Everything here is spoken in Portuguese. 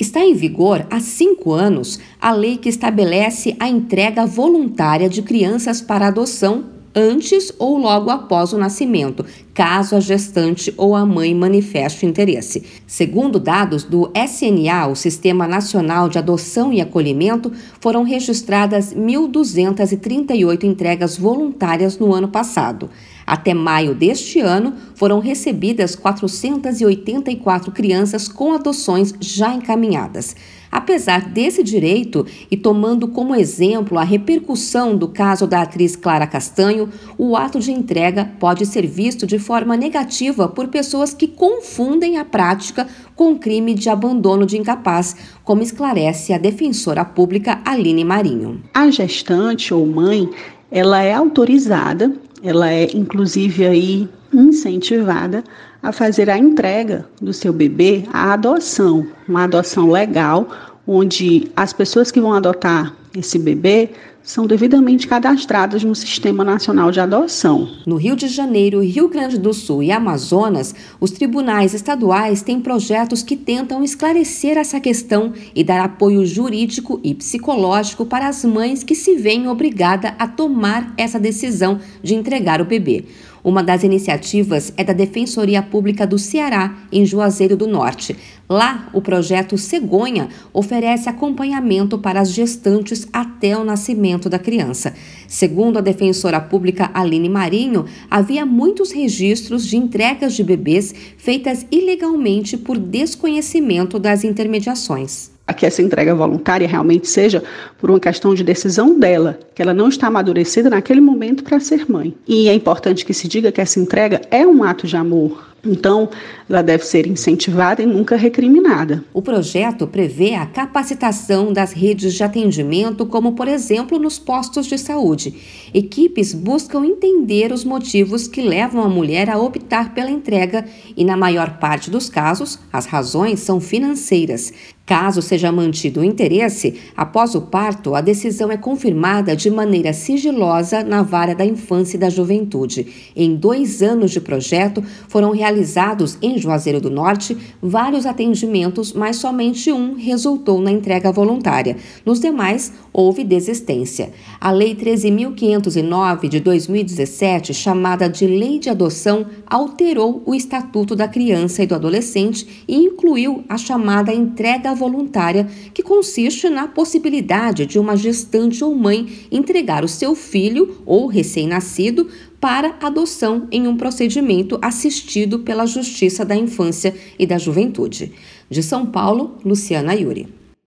Está em vigor há cinco anos a lei que estabelece a entrega voluntária de crianças para adoção antes ou logo após o nascimento, caso a gestante ou a mãe manifeste interesse. Segundo dados do SNA, o Sistema Nacional de Adoção e Acolhimento, foram registradas 1.238 entregas voluntárias no ano passado. Até maio deste ano, foram recebidas 484 crianças com adoções já encaminhadas. Apesar desse direito e tomando como exemplo a repercussão do caso da atriz Clara Castanho, o ato de entrega pode ser visto de forma negativa por pessoas que confundem a prática com crime de abandono de incapaz, como esclarece a defensora pública Aline Marinho. A gestante ou mãe, ela é autorizada ela é inclusive aí incentivada a fazer a entrega do seu bebê à adoção, uma adoção legal, onde as pessoas que vão adotar esse bebê são devidamente cadastradas no Sistema Nacional de Adoção. No Rio de Janeiro, Rio Grande do Sul e Amazonas, os tribunais estaduais têm projetos que tentam esclarecer essa questão e dar apoio jurídico e psicológico para as mães que se veem obrigadas a tomar essa decisão de entregar o bebê. Uma das iniciativas é da Defensoria Pública do Ceará, em Juazeiro do Norte. Lá, o projeto Cegonha oferece acompanhamento para as gestantes até o nascimento da criança. Segundo a defensora pública Aline Marinho, havia muitos registros de entregas de bebês feitas ilegalmente por desconhecimento das intermediações a que essa entrega voluntária realmente seja por uma questão de decisão dela, que ela não está amadurecida naquele momento para ser mãe. E é importante que se diga que essa entrega é um ato de amor, então, ela deve ser incentivada e nunca recriminada. O projeto prevê a capacitação das redes de atendimento, como, por exemplo, nos postos de saúde. Equipes buscam entender os motivos que levam a mulher a optar pela entrega e, na maior parte dos casos, as razões são financeiras. Caso seja mantido o interesse, após o parto, a decisão é confirmada de maneira sigilosa na vara da infância e da juventude. Em dois anos de projeto, foram realizados realizados em Juazeiro do Norte vários atendimentos, mas somente um resultou na entrega voluntária. Nos demais, houve desistência. A Lei 13.509 de 2017, chamada de Lei de Adoção, alterou o Estatuto da Criança e do Adolescente e incluiu a chamada entrega voluntária, que consiste na possibilidade de uma gestante ou mãe entregar o seu filho ou recém-nascido para adoção em um procedimento assistido pela Justiça da Infância e da Juventude. De São Paulo, Luciana Yuri.